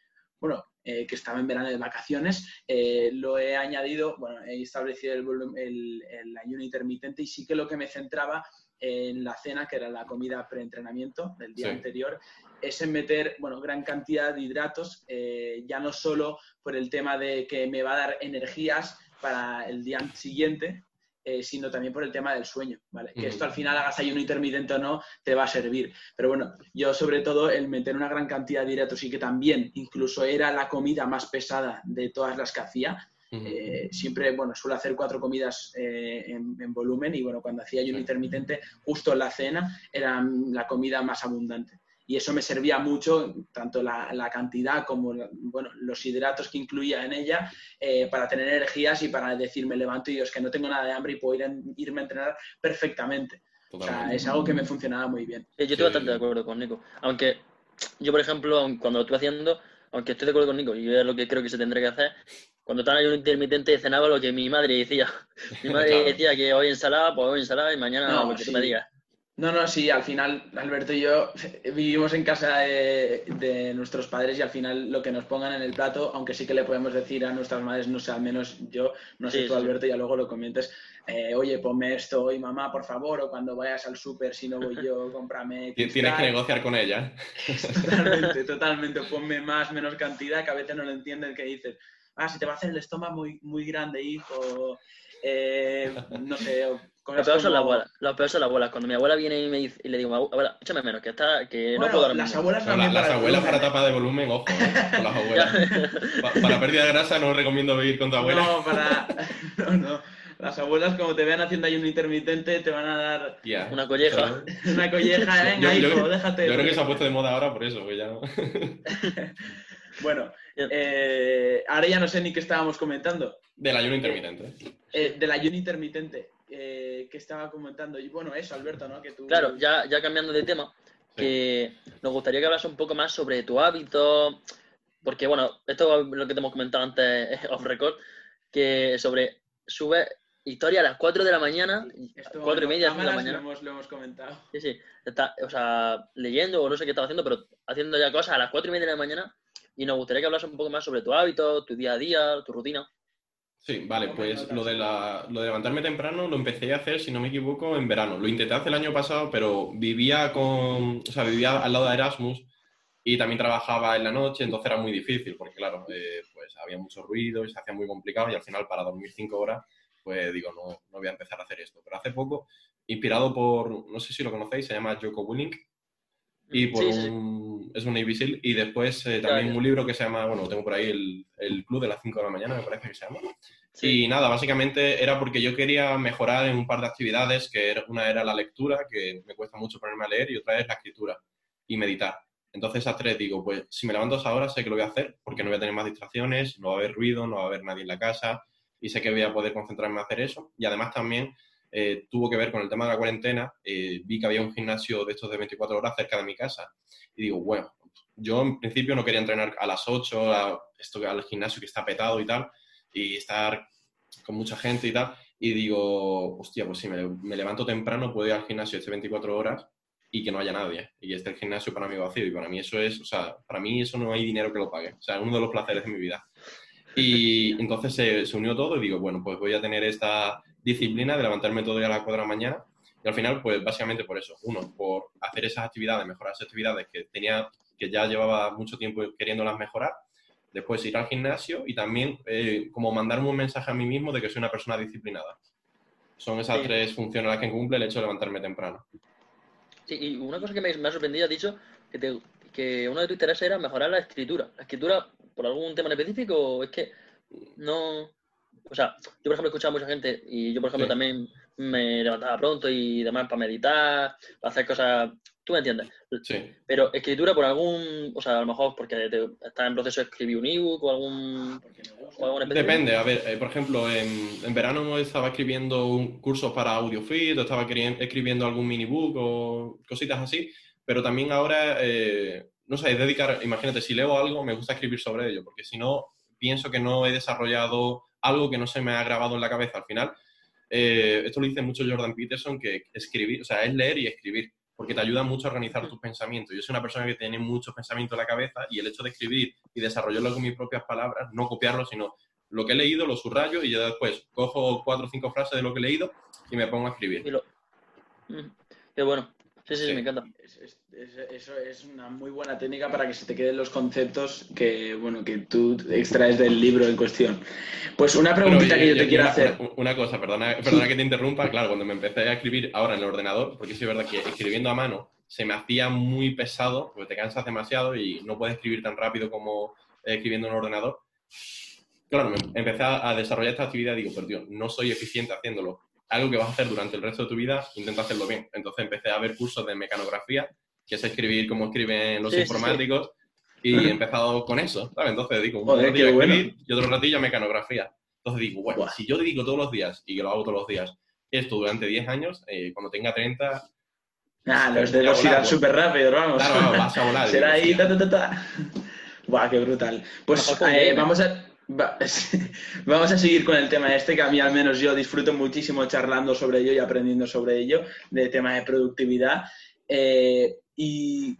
bueno, eh, que estaba en verano de vacaciones, eh, lo he añadido, bueno, he establecido el, el, el, ayuno intermitente y sí que lo que me centraba en la cena, que era la comida preentrenamiento del día anterior, es en meter, bueno, gran cantidad de hidratos, eh, ya no solo por el tema de que me va a dar energías para el día siguiente, eh, sino también por el tema del sueño, ¿vale? Que esto al final hagas ayuno intermitente o no, te va a servir. Pero bueno, yo sobre todo el meter una gran cantidad de hidratos y que también incluso era la comida más pesada de todas las que hacía, eh, siempre, bueno, suelo hacer cuatro comidas eh, en, volumen y bueno, cuando hacía ayuno intermitente, justo la cena era la comida más abundante. Y eso me servía mucho, tanto la, cantidad como bueno, los hidratos que incluía en ella, eh, para tener energías y para decir, me levanto y es que no tengo nada de hambre y puedo irme a entrenar perfectamente. O sea, es algo que me funcionaba muy bien. yo estoy bastante de acuerdo con Nico. Aunque yo, por ejemplo, cuando lo estuve haciendo, aunque estoy de acuerdo con Nico, y es lo que creo que se tendría que hacer, cuando estaba en ayuno intermitente cenaba lo que mi madre decía. Mi madre decía que hoy ensalada, pues hoy ensalada y mañana lo que tú me digas. No, no, sí, al final Alberto y yo vivimos en casa de, nuestros padres y al final lo que nos pongan en el plato, aunque sí que le podemos decir a nuestras madres, no sé, al menos yo, no sé tú Alberto, ya luego lo comentes, eh, oye, ponme esto hoy mamá, por favor, o cuando vayas al súper, si no voy yo, cómprame. Tienes que negociar con ella. totalmente, totalmente, ponme más, menos cantidad, que a veces no lo entienden, que dices, ah, si te va a hacer el estómago muy, muy grande, hijo, eh, no sé. Lo peor, son las abuelas, lo peor son las abuelas. Cuando mi abuela viene y, me dice, y le digo, abuela, échame menos, que, está, que no puedo Las abuelas no, Las abuelas para tapa de volumen, ojo, con las abuelas. para, pérdida de grasa no recomiendo vivir con tu abuela. No, para... No, no. Las abuelas, como te vean haciendo ayuno intermitente, te van a dar una colleja. una colleja, venga, hijo, déjate. Yo creo que se ha puesto de moda ahora por eso, pues ya no. Bueno, eh, ahora ya no sé ni qué estábamos comentando. Del ayuno intermitente. Eh, del ayuno intermitente eh, que estaba comentando. Y bueno, eso, Alberto, ¿no? Que tú... Claro, ya, ya cambiando de tema, que nos gustaría que hablas un poco más sobre tu hábito, porque bueno, esto es lo que te hemos comentado antes off record, que sobre sube historia a las 4 de la mañana, Esto, 4 y media de la mañana. Lo hemos, comentado. Sí, sí, está, o sea, leyendo o no sé qué estaba haciendo, pero haciendo ya cosas a las 4 y media de la mañana y nos gustaría que hablas un poco más sobre tu hábito, tu día a día, tu rutina. Sí, vale, pues lo de, la, lo de levantarme temprano lo empecé a hacer, si no me equivoco, en verano. Lo intenté hacer el año pasado, pero vivía con, o sea, vivía al lado de Erasmus y también trabajaba en la noche, entonces era muy difícil, porque claro, eh, pues había mucho ruido y se hacía muy complicado y al final para dormir cinco horas, pues digo, no, no voy a empezar a hacer esto. Pero hace poco, inspirado por, no sé si lo conocéis, se llama Joko Willink, y por un, es un Navy Y después eh, también un libro que se llama, bueno, tengo por ahí el, el, Club de las 5 de la mañana, me parece que se llama. Y nada, básicamente era porque yo quería mejorar en un par de actividades, que era, una era la lectura, que me cuesta mucho ponerme a leer, y otra es la escritura y meditar. Entonces a tres digo, pues si me levanto a esa hora sé que lo voy a hacer, porque no voy a tener más distracciones, no va a haber ruido, no va a haber nadie en la casa, y sé que voy a poder concentrarme a hacer eso. Y además también eh, tuvo que ver con el tema de la cuarentena. Eh, vi que había un gimnasio de estos de 24 horas cerca de mi casa. Y digo, bueno, yo en principio no quería entrenar a las 8, a esto, al gimnasio que está petado y tal, y estar con mucha gente y tal. Y digo, hostia, pues si me, levanto temprano, puedo ir al gimnasio este 24 horas y que no haya nadie. Y este el gimnasio para mí vacío. Y para mí eso es, o sea, para mí eso no hay dinero que lo pague. O sea, es uno de los placeres de mi vida. Y entonces se, se unió todo y digo, bueno, pues voy a tener esta, disciplina de levantarme todo día a las 4 de la mañana. Y al final, pues básicamente por eso. Uno, por hacer esas actividades, mejorar esas actividades que tenía, que ya llevaba mucho tiempo queriéndolas mejorar. Después ir al gimnasio y también eh, como mandarme un mensaje a mí mismo de que soy una persona disciplinada. Son esas tres funciones las que cumple el hecho de levantarme temprano. Sí, y una cosa que me, ha sorprendido, has dicho que, que uno de tus intereses era mejorar la escritura. ¿La escritura por algún tema en específico o es que no, o sea, yo por ejemplo he escuchado a mucha gente y yo por ejemplo también me levantaba pronto y demás para meditar, para hacer cosas, tú me entiendes. Sí. Pero escritura por algún, o sea, a lo mejor porque estás en proceso de escribir un ebook o algún... Depende, a ver, eh, por ejemplo, en, en, verano estaba escribiendo un curso para AudioFit, o estaba escribiendo algún minibook o cositas así, pero también ahora, eh, no sé, dedicar, imagínate, si leo algo, me gusta escribir sobre ello, porque si no, pienso que no he desarrollado algo que no se me ha grabado en la cabeza al final. Eh, esto lo dice mucho Jordan Peterson, que escribir, o sea, es leer y escribir, porque te ayuda mucho a organizar tus pensamientos. Yo soy una persona que tiene muchos pensamientos en la cabeza y el hecho de escribir y desarrollarlo con mis propias palabras, no copiarlo, sino lo que he leído, lo subrayo y yo después cojo cuatro o cinco frases de lo que he leído y me pongo a escribir. Y lo... Mm, Qué bueno. Sí, sí, sí, Sí. me encanta. Es- es- es- eso es una muy buena técnica para que se te queden los conceptos que, bueno, que tú extraes del libro en cuestión. Pues una preguntita que yo te quiero una, hacer. Una, cosa, perdona, perdona que te interrumpa. Claro, cuando me empecé a escribir ahora en el ordenador, porque sí es verdad que escribiendo a mano se me hacía muy pesado, porque te cansas demasiado y no puedes escribir tan rápido como eh, escribiendo en un ordenador. Claro, me empecé a a desarrollar esta actividad y digo, pero tío, no soy eficiente haciéndolo. Algo que vas a hacer durante el resto de tu vida, intenta hacerlo bien. Entonces empecé a ver cursos de mecanografía, que es escribir como escriben los Sí, sí, sí. informáticos, y he empezado con eso, ¿sabes? Entonces dedico un Joder, ratillo bueno. escribir y otro ratillo a mecanografía. Entonces digo, bueno, Buah. si yo dedico todos los días y que lo hago todos los días, esto durante 10 años, eh, cuando tenga 30, Ah, los Voy a dedos irán pues. súper rápido, vamos. claro, claro, vas a volar. Será digo, ahí, ta, ta, ta, ta. Buah, qué brutal. Pues eh, gamer. vamos a... va- Vamos a seguir con el tema este, que a mí al menos yo disfruto muchísimo charlando sobre ello y aprendiendo sobre ello, de tema de productividad. Eh, y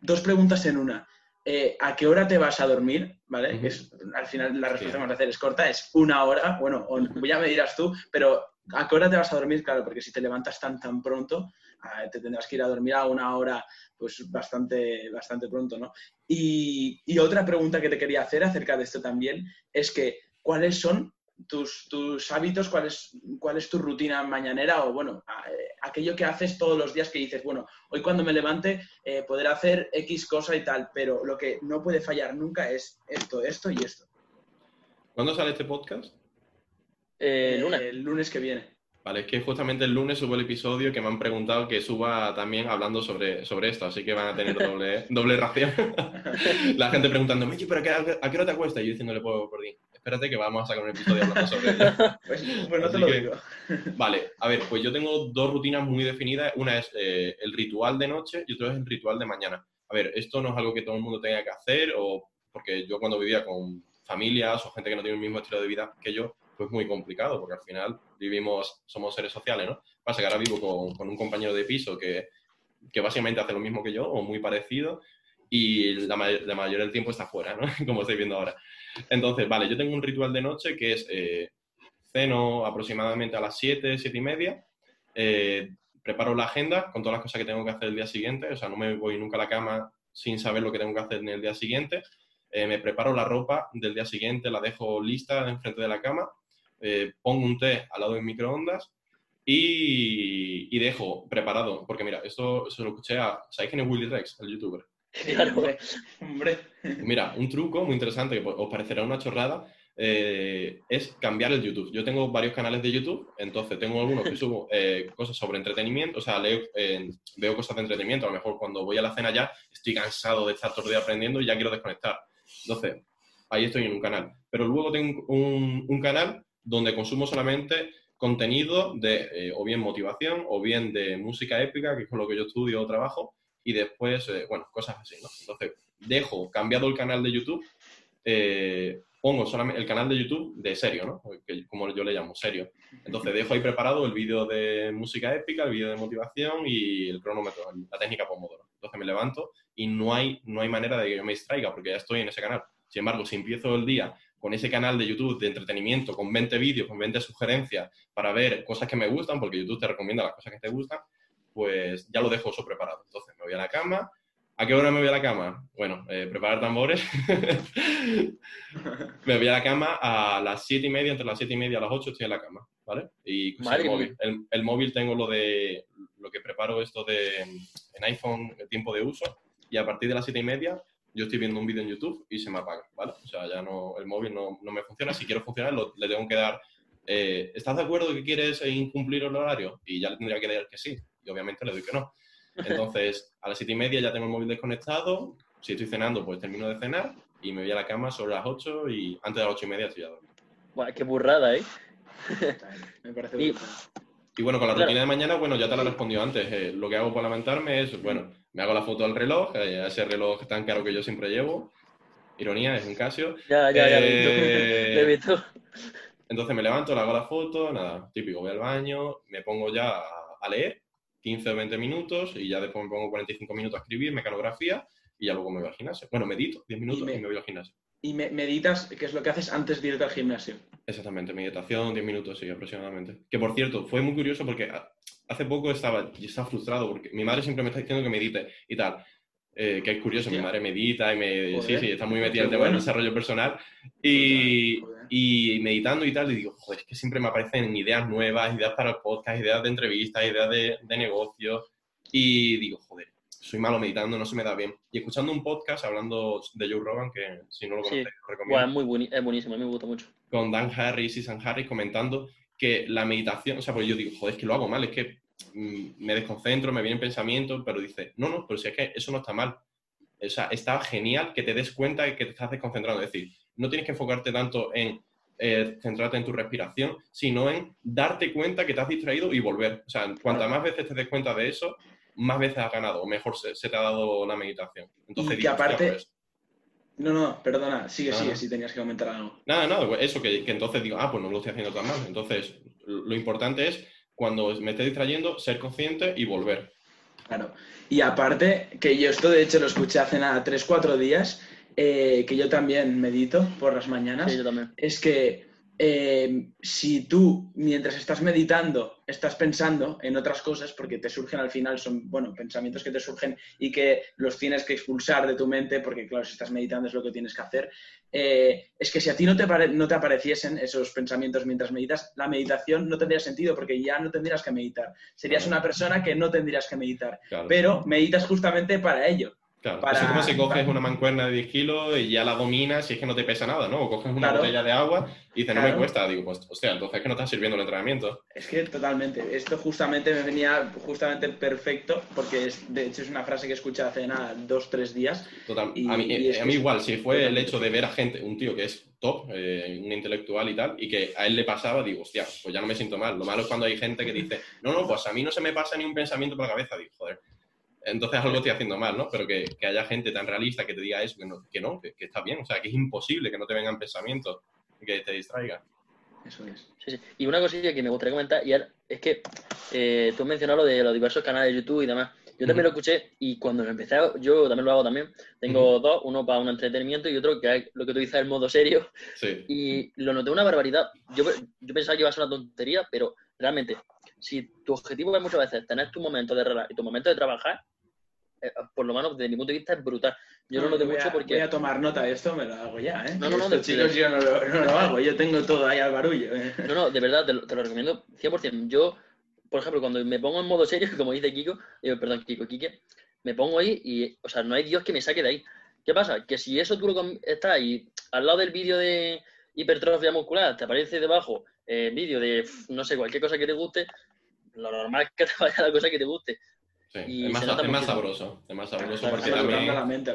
dos preguntas en una. Eh, ¿A qué hora te vas a dormir? ¿Vale? Que es- al final la respuesta que vamos a hacer es corta, es una hora. Bueno, o- ya me dirás tú, pero ¿a qué hora te vas a dormir? Claro, porque si te levantas tan tan pronto, ah, te tendrás que ir a dormir a una hora pues bastante, bastante pronto, ¿no? Y, y otra pregunta que te quería hacer acerca de esto también es que, ¿cuáles son tus, tus hábitos? ¿Cuál es, ¿Cuál es tu rutina mañanera? O, bueno, a- eh, aquello que haces todos los días que dices, bueno, hoy cuando me levante eh, poder hacer X cosa y tal, pero lo que no puede fallar nunca es esto, esto y esto. ¿Cuándo sale este podcast? Eh, Eh. El lunes que viene. Vale, es que justamente el lunes subo el episodio que me han preguntado que suba también hablando sobre, sobre esto, así que van a tener doble, doble ración. La gente preguntando, Mechi, ¿pero a qué, a qué hora te acuestas? Y yo diciéndole por, por ti, espérate que vamos a sacar un episodio hablando sobre ello. Pues, pues no te Así lo que- digo. Vale, a ver, pues yo tengo dos rutinas muy definidas. Una es eh, el ritual de noche y otra es el ritual de mañana. A ver, esto no es algo que todo el mundo tenga que hacer, o porque yo cuando vivía con familias o gente que no tiene el mismo estilo de vida que yo, pues muy complicado, porque al final vivimos, somos seres sociales, ¿no? Pasa que ahora vivo con, con un compañero de piso que, que básicamente hace lo mismo que yo, o muy parecido, y la, ma- la mayoría del tiempo está fuera, ¿no? Como estáis viendo ahora. Entonces, vale, yo tengo un ritual de noche que es eh, ceno aproximadamente a las 7, 7 y media, eh, preparo la agenda con todas las cosas que tengo que hacer el día siguiente, o sea, no me voy nunca a la cama sin saber lo que tengo que hacer en el día siguiente, Eh, me preparo la ropa del día siguiente, la dejo lista enfrente de la cama, eh, pongo un té al lado del microondas y, y dejo preparado, porque mira, esto se lo escuché a, ¿sabéis quién es Willy Rex, el youtuber? Claro. Hombre, hombre. Mira, un truco muy interesante que os parecerá una chorrada eh, es cambiar el YouTube. Yo tengo varios canales de YouTube, entonces tengo algunos que subo eh, cosas sobre entretenimiento, o sea, leo, eh, veo cosas de entretenimiento. A lo mejor cuando voy a la cena ya estoy cansado de estar todo el día aprendiendo y ya quiero desconectar. Entonces, ahí estoy en un canal. Pero luego tengo un, un canal donde consumo solamente contenido de eh, o bien motivación o bien de música épica, que es con lo que yo estudio o trabajo, y después, eh, bueno, cosas así, ¿no? Entonces, dejo cambiado el canal de YouTube, eh, pongo solamente el canal de YouTube de serio, ¿no? Que, como yo le llamo, serio. Entonces, dejo ahí preparado el vídeo de música épica, el vídeo de motivación y el cronómetro, la técnica Pomodoro. Entonces, me levanto y no hay, no hay manera de que yo me distraiga porque ya estoy en ese canal. Sin embargo, si empiezo el día con ese canal de YouTube de entretenimiento, con 20 vídeos, con 20 sugerencias para ver cosas que me gustan, porque YouTube te recomienda las cosas que te gustan, pues ya lo dejo eso preparado. Entonces me voy a la cama. ¿A qué hora me voy a la cama? Bueno, eh, preparar tambores. me voy a la cama a las 7 y media, entre las 7 y media a las 8 estoy en la cama, ¿vale? Y Madre el móvil. El, el móvil tengo lo de lo que preparo esto de en iPhone, el tiempo de uso, y a partir de las 7 y media yo estoy viendo un vídeo en YouTube y se me apaga, ¿vale? O sea, ya no, el móvil no, no me funciona. Si quiero funcionar, lo- le tengo que dar, eh, ¿estás de acuerdo que quieres incumplir el horario? Y ya le tendría que dar que sí. Y obviamente le doy que no. Entonces, a las siete y media ya tengo el móvil desconectado. Si estoy cenando, pues termino de cenar y me voy a la cama sobre las 8 y antes de las 8 y media estoy ya dormido. Buah, qué burrada, ¿eh? Me parece Y-. Y bueno, con la Claro. rutina de mañana, bueno, ya te la he respondido antes. Eh, lo que hago para levantarme es, bueno, me hago la foto del reloj, eh, ese reloj tan caro que yo siempre llevo. Ironía, es un Casio. Ya, ya, ya. Eh, Lo he visto. Entonces me levanto, le hago la foto, nada, típico, voy al baño, me pongo ya a, a leer 15 o 20 minutos y ya después me pongo 45 minutos a escribir mecanografía y ya luego me voy al gimnasio. Bueno, medito 10 minutos y me, y me voy al gimnasio. Y me, meditas, que es lo que haces antes de irte al gimnasio. Exactamente, meditación, 10 minutos, sí, aproximadamente. Que por cierto, fue muy curioso porque hace poco estaba, estaba frustrado porque mi madre siempre me está diciendo que medite y tal. Eh, que es curioso, mi madre medita y me... sí, sí, está muy metida en el tema del desarrollo personal. Y, y, meditando y tal, y digo, joder, es que siempre me aparecen ideas nuevas, ideas para el podcast, ideas de entrevistas, ideas de, de negocios. Y digo, joder, soy malo meditando, no se me da bien. Y escuchando un podcast hablando de Joe Rogan, que si no lo conocéis, lo recomiendo. es, muy es buenísimo, a mí me gusta mucho. Con Dan Harris y Sam Harris comentando que la meditación, o sea, pues yo digo, joder, es que lo hago mal, es que mm, me desconcentro, me vienen pensamientos, pero dice, no, no, pero si es que eso no está mal. O sea, está genial que te des cuenta de que te estás desconcentrando. Es decir, no tienes que enfocarte tanto en eh, centrarte en tu respiración, sino en darte cuenta que te has distraído y volver. O sea, cuantas más veces te des cuenta de eso, más veces has ganado, o mejor se, te ha dado la meditación. Entonces, y que aparte... Pues no, no, perdona, sigue, sigue, si tenías que comentar algo. Nada, nada, pues eso, que, entonces digo, ah, pues no lo estoy haciendo tan mal. Entonces, lo importante es, cuando me esté distrayendo, ser consciente y volver. Claro. Y aparte, que yo esto de hecho lo escuché hace nada, tres, cuatro días, eh, que yo también medito por las mañanas. Sí, yo también. Es que eh, si tú, mientras estás meditando, estás pensando en otras cosas, porque te surgen al final, son, bueno, pensamientos que te surgen y que los tienes que expulsar de tu mente, porque claro, si estás meditando es lo que tienes que hacer, eh, es que si a ti no te, no te apareciesen esos pensamientos mientras meditas, la meditación no tendría sentido, porque ya no tendrías que meditar. Serías una persona que no tendrías que meditar, pero meditas justamente para ello. Claro, es como si coges una mancuerna de 10 kilos y ya la dominas y es que no te pesa nada, ¿no? O coges una botella de agua y dices, no me cuesta. Digo, pues, hostia, entonces es que no estás sirviendo el entrenamiento. Es que totalmente. Esto justamente me venía justamente perfecto porque es, de hecho es una frase que escuché hace nada, dos, tres días. Total. a mí, a mí igual, si fue el hecho de ver a gente, un tío que es top, eh, un intelectual y tal, y que a él le pasaba, digo, hostia, pues ya no me siento mal. Lo malo es cuando hay gente que dice, no, no, pues a mí no se me pasa ni un pensamiento por la cabeza. Digo, joder entonces algo estoy haciendo mal, ¿no? Pero que, haya gente tan realista que te diga eso, que no, que, no que, está bien, o sea, que es imposible que no te vengan pensamientos y que te distraigan. Eso es. Sí, sí. Y una cosilla que me gustaría comentar y es que eh, tú has mencionado lo de los diversos canales de YouTube y demás. Yo también lo escuché y cuando lo empecé, yo también lo hago también. Tengo dos, uno para un entretenimiento y otro que es lo que tú dices, el modo serio. Sí. Y lo noté una barbaridad. Yo, yo pensaba que iba a ser una tontería, pero realmente, si tu objetivo es muchas veces tener tu momento de relajar y tu momento de trabajar, eh, por lo menos desde mi punto de vista es brutal. Yo no, lo noto mucho porque... Voy a tomar nota de esto, me lo hago ya, ¿eh? No, no, no. de, chicos, yo no lo, hago, yo tengo todo ahí al barullo. ¿eh? No, no, de verdad, te lo, te lo, recomiendo 100%. Yo, por ejemplo, cuando me pongo en modo serio, como dice Kiko, eh, perdón, Kiko, Kike, me pongo ahí y, o sea, no hay Dios que me saque de ahí. ¿Qué pasa? Que si eso tú lo estás ahí al lado del vídeo de hipertrofia muscular, te aparece debajo eh, vídeo de, no sé, cualquier cosa que te guste, lo normal es que te vaya la cosa que te guste. Sí, es, más, sabroso, es más sabroso porque también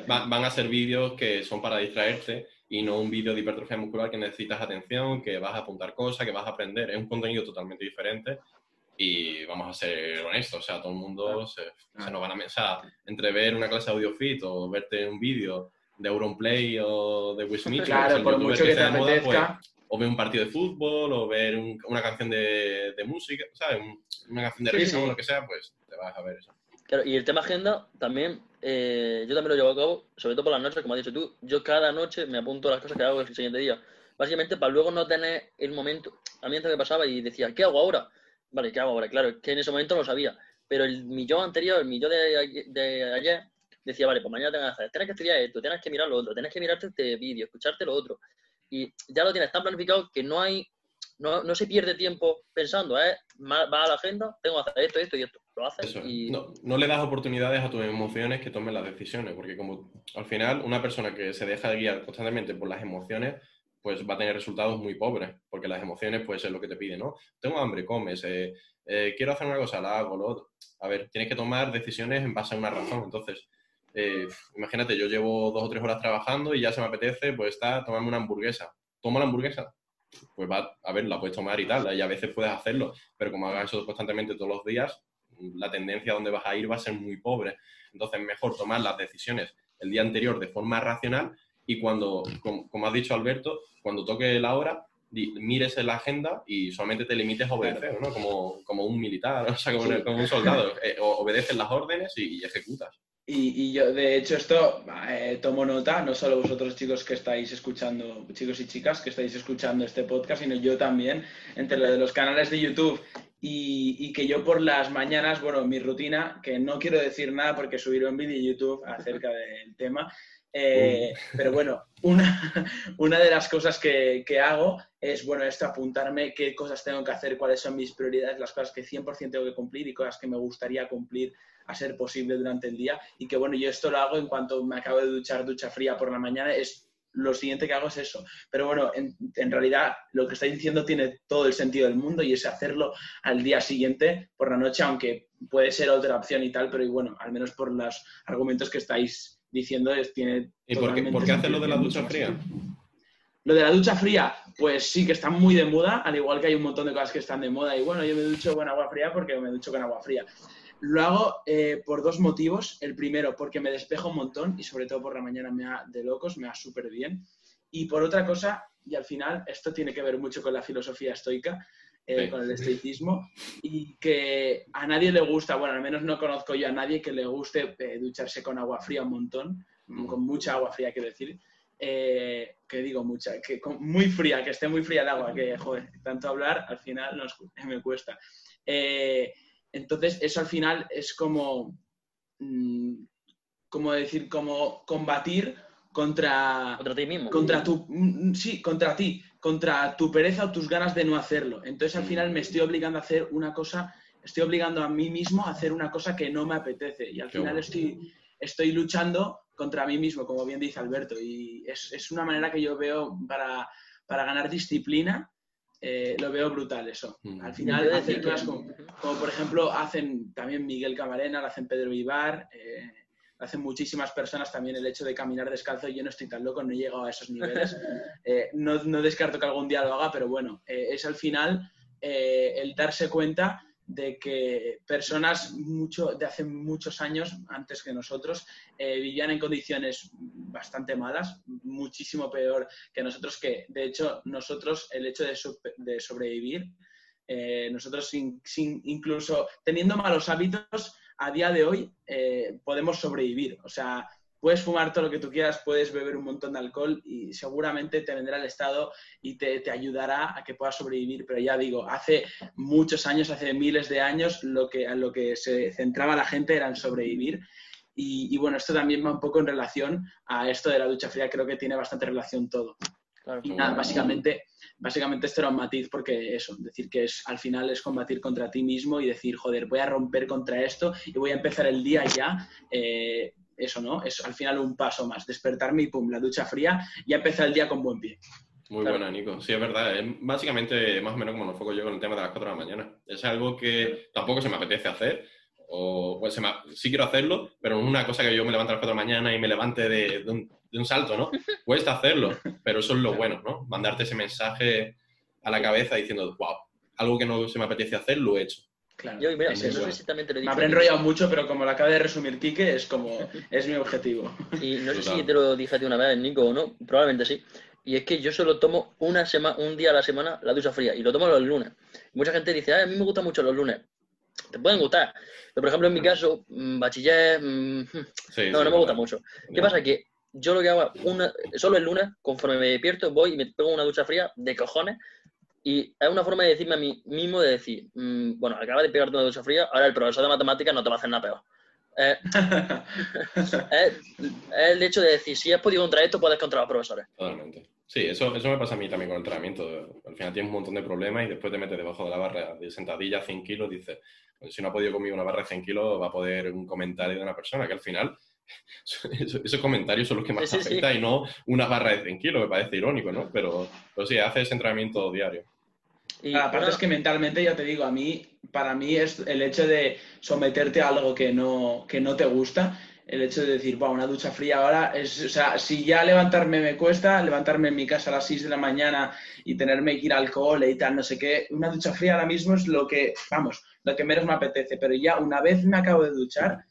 van a ser vídeos que son para distraerte y no un vídeo de hipertrofia muscular que necesitas atención, que vas a apuntar cosas, que vas a aprender. Es un contenido totalmente diferente y vamos a ser honestos, o sea, todo el mundo se, nos van a pensar entre ver una clase de AudioFit o verte un vídeo de Auronplay o de Wismith, claro, por mucho que, te pues, o ver un partido de fútbol o ver una canción de, música, ¿sabes? Una canción de risa o lo que sea, pues te vas a ver eso y el tema agenda también, eh, yo también lo llevo a cabo, sobre todo por las noches, como has dicho tú. Yo cada noche me apunto las cosas que hago el siguiente día. Básicamente para luego no tener el momento. A mí antes me pasaba y decía, ¿qué hago ahora? Vale, ¿qué hago ahora? Claro, es que en ese momento no lo sabía. Pero el millón anterior, el millón de, ayer, decía, vale, pues mañana tengo que hacer, tienes que estudiar esto, tienes que mirar lo otro, tienes que mirarte este vídeo, escucharte lo otro. Y ya lo tienes tan planificado que no hay, no, no se pierde tiempo pensando, ¿eh? va a la agenda, tengo que hacer esto, esto y esto lo haces y... no, no, le das oportunidades a tus emociones que tomen las decisiones, porque como al final una persona que se deja de guiar constantemente por las emociones, pues va a tener resultados muy pobres, porque las emociones pues es lo que te piden, ¿no? Tengo hambre, comes, eh, eh, quiero hacer una cosa, la hago, lo otro. A ver, tienes que tomar decisiones en base a una razón, entonces... Eh, imagínate, yo llevo dos o tres horas trabajando y ya se me apetece, pues está tomarme una hamburguesa. Toma la hamburguesa, pues va, a ver, la puedes tomar y tal, y a veces puedes hacerlo, pero como hagas eso constantemente todos los días, la tendencia a donde vas a ir va a ser muy pobre. Entonces, mejor tomar las decisiones el día anterior de forma racional y cuando, como, has dicho Alberto, cuando toque la hora, mires en la agenda y solamente te limites a obedecer, ¿no? Como, como un militar, o sea, como, Sí. como un soldado. Eh, obedeces las órdenes y, y ejecutas. Y, y yo, de hecho, esto eh, tomo nota, no solo vosotros chicos que estáis escuchando, chicos y chicas que estáis escuchando este podcast, sino yo también, entre lo de los canales de YouTube y, y que yo por las mañanas, bueno, mi rutina, que no quiero decir nada porque subiré un vídeo en YouTube acerca del tema, eh, pero bueno, una, una de las cosas que, que hago es, bueno, esto, apuntarme qué cosas tengo que hacer, cuáles son mis prioridades, las cosas que 100% tengo que cumplir y cosas que me gustaría cumplir a ser posible durante el día. Y que bueno, yo esto lo hago en cuanto me acabo de duchar ducha fría por la mañana, es lo siguiente que hago es eso. Pero bueno, en, en realidad lo que estáis diciendo tiene todo el sentido del mundo y es hacerlo al día siguiente por la noche, aunque puede ser otra opción y tal, pero y bueno, al menos por los argumentos que estáis diciendo, es, tiene... ¿Y por qué, por qué haces lo de la ducha fría? Lo de la ducha fría, pues sí que está muy de moda, al igual que hay un montón de cosas que están de moda. Y bueno, yo me ducho con agua fría porque me ducho con agua fría. Lo hago eh, por dos motivos. El primero, porque me despejo un montón y sobre todo por la mañana me da de locos, me da súper bien. Y por otra cosa, y al final esto tiene que ver mucho con la filosofía estoica, eh, Sí. con el estoicismo, y que a nadie le gusta, bueno, al menos no conozco yo a nadie que le guste eh, ducharse con agua fría un montón, con mucha agua fría, quiero decir. Eh, que digo mucha, que con- muy fría, que esté muy fría el agua, que joder, tanto hablar al final nos, me cuesta. Eh, entonces, eso al final es como, mm, como decir, como combatir contra, Contra ti mismo. contra tu, mm, sí, contra ti, contra tu pereza o tus ganas de no hacerlo. Entonces, al final me estoy obligando a hacer una cosa, estoy obligando a mí mismo a hacer una cosa que no me apetece. Y al Qué final bueno. estoy, estoy luchando contra mí mismo, como bien dice Alberto. Y es, es una manera que yo veo para, para ganar disciplina. eh, lo veo brutal eso. Mm. Al final, hacer decir que- cosas como, como, por ejemplo hacen también Miguel Camarena, lo hacen Pedro Vivar, eh, lo hacen muchísimas personas también el hecho de caminar descalzo. Yo no estoy tan loco, no he llegado a esos niveles. Eh, no, no descarto que algún día lo haga, pero bueno, eh, es al final eh, el darse cuenta de que personas mucho, de hace muchos años, antes que nosotros, eh, vivían en condiciones bastante malas, muchísimo peor que nosotros, que de hecho nosotros el hecho de, de sobrevivir, eh, nosotros sin, incluso teniendo malos hábitos, a día de hoy eh, podemos sobrevivir. O sea, puedes fumar todo lo que tú quieras, puedes beber un montón de alcohol y seguramente te vendrá el Estado y te, te ayudará a que puedas sobrevivir. Pero ya digo, hace muchos años, hace miles de años, lo que, a lo que se centraba la gente era en sobrevivir. Y, y bueno, esto también va un poco en relación a esto de la ducha fría, creo que tiene bastante relación todo. Claro. Y nada, básicamente, básicamente esto era un matiz porque eso, decir que es al final es combatir contra ti mismo y decir, joder, voy a romper contra esto y voy a empezar el día ya. eh, eso, ¿no? Es al final un paso más, despertarme y pum, la ducha fría y empezar el día con buen pie. Muy Claro. buena, Nico. Sí, es verdad. Es básicamente más o menos como nos enfoco yo con el tema de las 4 de la mañana. Es algo que tampoco se me apetece hacer. O, pues, se me- sí quiero hacerlo, pero no es una cosa que yo me levante a las 4 de la mañana y me levante de, de un, de un salto, ¿no? Cuesta hacerlo, pero eso es lo bueno, ¿no? Mandarte ese mensaje a la cabeza diciendo, wow, algo que no se me apetece hacer, lo he hecho. Claro. Yo, mira, es no eso. sé si también te lo he Me habré enrollado mucho, pero como lo acaba de resumir Quique, es como, es mi objetivo. Y no sé Total. si te lo dije a ti una vez, Nico, o no, probablemente sí. Y es que yo solo tomo una semana, un día a la semana la ducha fría y lo tomo los lunes. Mucha gente dice, "Ay, a mí me gustan mucho los lunes. Te pueden gustar. Pero, por ejemplo, en mi caso, mm, bachiller, mm, Sí, no, sí, no me gusta verdad. mucho. ¿Qué pasa? Que yo lo que hago, una, solo el lunes, conforme me despierto, voy y me pego una ducha fría de cojones. Y es una forma de decirme a mí mismo de decir, mm, bueno, acabas de pegarte una ducha fría, ahora el profesor de matemáticas no te va a hacer nada peor. Eh, es, es el hecho de decir, si has podido contra esto, puedes contra los profesores. Totalmente. Sí, eso, eso me pasa a mí también con el entrenamiento. Al final tienes un montón de problemas y después te metes debajo de la barra de sentadilla 100 kilos, dices, "Pues si no ha podido conmigo una barra de 100 kilos, va a poder un comentario de una persona que al final esos, comentarios son los que más Sí, te sí, sí. afectan y no una barra de 100 kilos, me parece irónico, ¿no? Pero, pero sí, haces entrenamiento diario. Y Aparte es que mentalmente, ya te digo, a mí, para mí es el hecho de someterte a algo que no, que no te gusta, el hecho de decir, wow, una ducha fría ahora, es, o sea, si ya levantarme me cuesta, levantarme en mi casa a las 6 de la mañana y tenerme que ir al cole y tal, no sé qué, una ducha fría ahora mismo es lo que, vamos, lo que menos me apetece, pero ya una vez me acabo de duchar,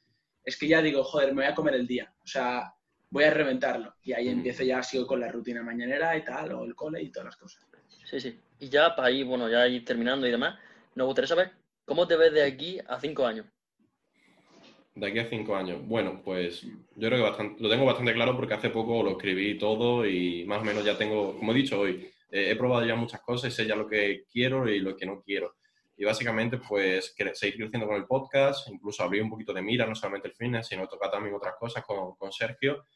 es que ya digo, joder, me voy a comer el día, o sea, voy a reventarlo. Y ahí Mm. empiezo ya, sigo con la rutina mañanera y tal, o el cole y todas las cosas. Sí, sí. Y ya para ir, bueno, ya ir terminando y demás, nos gustaría saber cómo te ves de aquí a cinco años. De aquí a cinco años. Bueno, pues yo creo que bastante, lo tengo bastante claro porque hace poco lo escribí todo y más o menos ya tengo, como he dicho hoy, eh, he probado ya muchas cosas, sé ya lo que quiero y lo que no quiero. Y básicamente, pues, seguir creciendo con el podcast, incluso abrir un poquito de mira, no solamente el fitness, sino tocar también otras cosas con, con Sergio.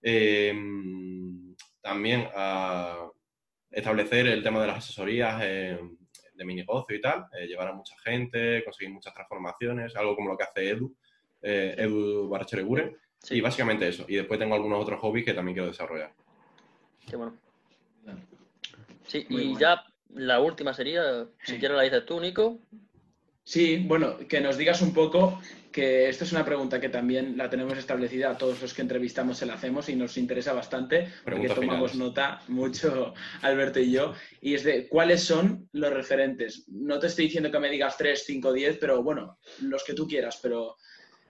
Em, también a establecer el tema de las asesorías de mi negocio y tal, eh, llevar a mucha gente, conseguir muchas transformaciones, algo como lo que hace Edu eh, Edu Barchereguren. Y básicamente eso. Y después tengo algunos otros hobbies que también quiero desarrollar. Qué bueno. Sí, y ya la última sería, si quieres la dices tú, Nico. Sí, bueno, que nos digas un poco, que esto es una pregunta que también la tenemos establecida a todos los que entrevistamos, se la hacemos y nos interesa bastante, porque tomamos nota mucho Alberto y yo, y es de cuáles son los referentes. No te estoy diciendo que me digas 3, 5, 10, pero bueno, los que tú quieras, pero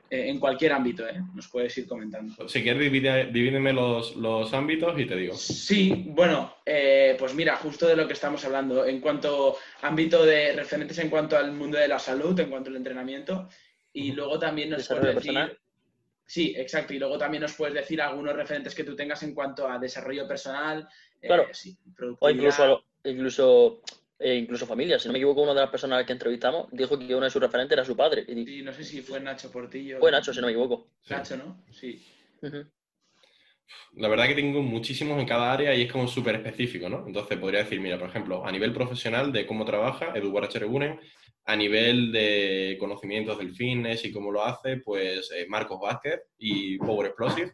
eh, en cualquier ámbito, ¿eh? Nos puedes ir comentando. Si quieres, divídeme los, los ámbitos y te digo. Sí, bueno, eh, pues mira, justo de lo que estamos hablando, en cuanto a ámbito de referentes en cuanto al mundo de la salud, en cuanto al entrenamiento, y luego también nos puedes decir... Sí, exacto, y luego también nos puedes decir algunos referentes que tú tengas en cuanto a desarrollo personal, claro. o incluso, incluso e incluso familia. Si no me equivoco, una de las personas que entrevistamos dijo que uno de sus referentes era su padre. Y sí, no sé si fue Nacho Portillo. Fue Nacho, si no me equivoco. Nacho, ¿no? Sí. La verdad que tengo muchísimos en cada área y es como súper específico, ¿no? Entonces podría decir, mira, por ejemplo, a nivel profesional de cómo trabaja Edu Guaracheregunen, a nivel de conocimientos del fitness y cómo lo hace, pues eh, Marcos Vázquez y Power Explosive,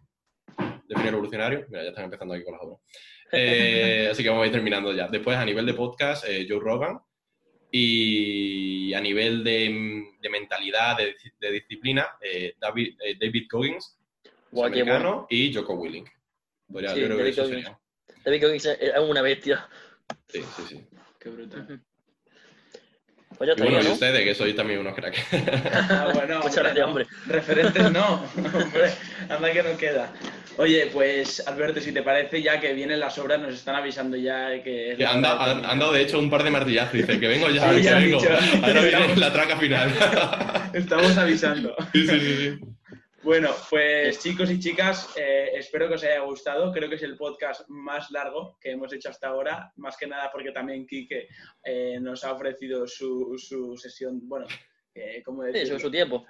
de fin evolucionario. Mira, ya están empezando aquí con las obras. Eh, así que vamos a ir terminando ya. Después, a nivel de podcast, eh, Joe Rogan. Y a nivel de, mentalidad, de, disciplina, eh, David, David Coggins, y Joko Willing. David, Coggins. es una bestia. Sí, sí, sí. Qué brutal. Pues ya y bueno, y ustedes, que soy también unos cracks. ah, bueno, Muchas gracias, hombre. Referentes no, hombre, anda que no queda. Oye, pues Alberto, si te parece, ya que vienen las obras, nos están avisando ya que... que han, dado, de hecho un par de martillazos, dice que vengo ya, que vengo. Ahora viene la traca final. Estamos avisando. Sí, sí, sí. Bueno, pues chicos y chicas, eh, espero que os haya gustado. Creo que es el podcast más largo que hemos hecho hasta ahora, más que nada porque también Quique eh, nos ha ofrecido su, su sesión, bueno, eh, ¿cómo decirlo? Sí, su tiempo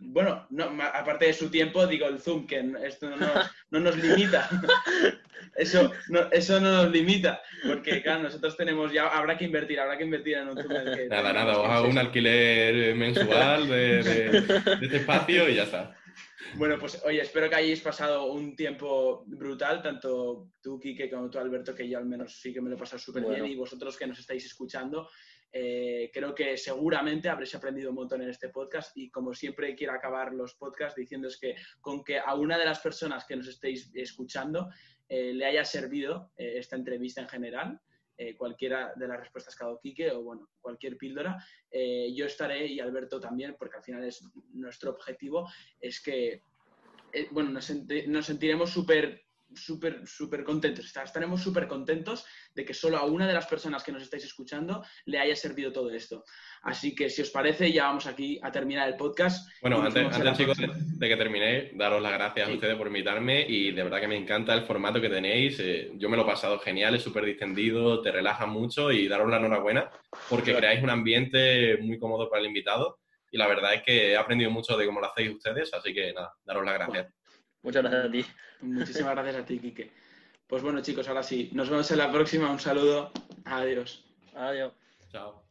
bueno, no, aparte de su tiempo, digo el Zoom, que esto no nos, no nos limita. eso, no, eso no nos limita, porque claro, nosotros tenemos ya, habrá que invertir, habrá que invertir en un Zoom. nada, nada, os hago un alquiler mensual de, este espacio y ya está. Bueno, pues oye, espero que hayáis pasado un tiempo brutal, tanto tú, Kike, como tú, Alberto, que yo al menos sí que me lo he pasado súper bien, y vosotros que nos estáis escuchando. Eh, creo que seguramente habréis aprendido un montón en este podcast y como siempre quiero acabar los podcasts diciendo es que con que a una de las personas que nos estéis escuchando eh, le haya servido eh, esta entrevista en general, cualquiera de las respuestas que ha dado Quique o bueno, cualquier píldora, yo estaré y Alberto también, porque al final es nuestro objetivo, es que bueno, nos, nos sentiremos súper súper, súper contentos. Estaremos súper contentos de que solo a una de las personas que nos estáis escuchando le haya servido todo esto. Así que si os parece, ya vamos aquí a terminar el podcast. Bueno, antes, chicos de, que terminé, daros las gracias a ustedes por invitarme y de verdad que me encanta el formato que tenéis. Eh, yo me lo he pasado genial, es súper distendido, te relaja mucho y daros la enhorabuena porque creáis un ambiente muy cómodo para el invitado. Y la verdad es que he aprendido mucho de cómo lo hacéis ustedes, así que nada, daros las gracias. Muchas gracias a ti. Muchísimas gracias a ti, Quique. Pues bueno, chicos, ahora sí. Nos vemos en la próxima. Un saludo. Adiós. Adiós. Chao.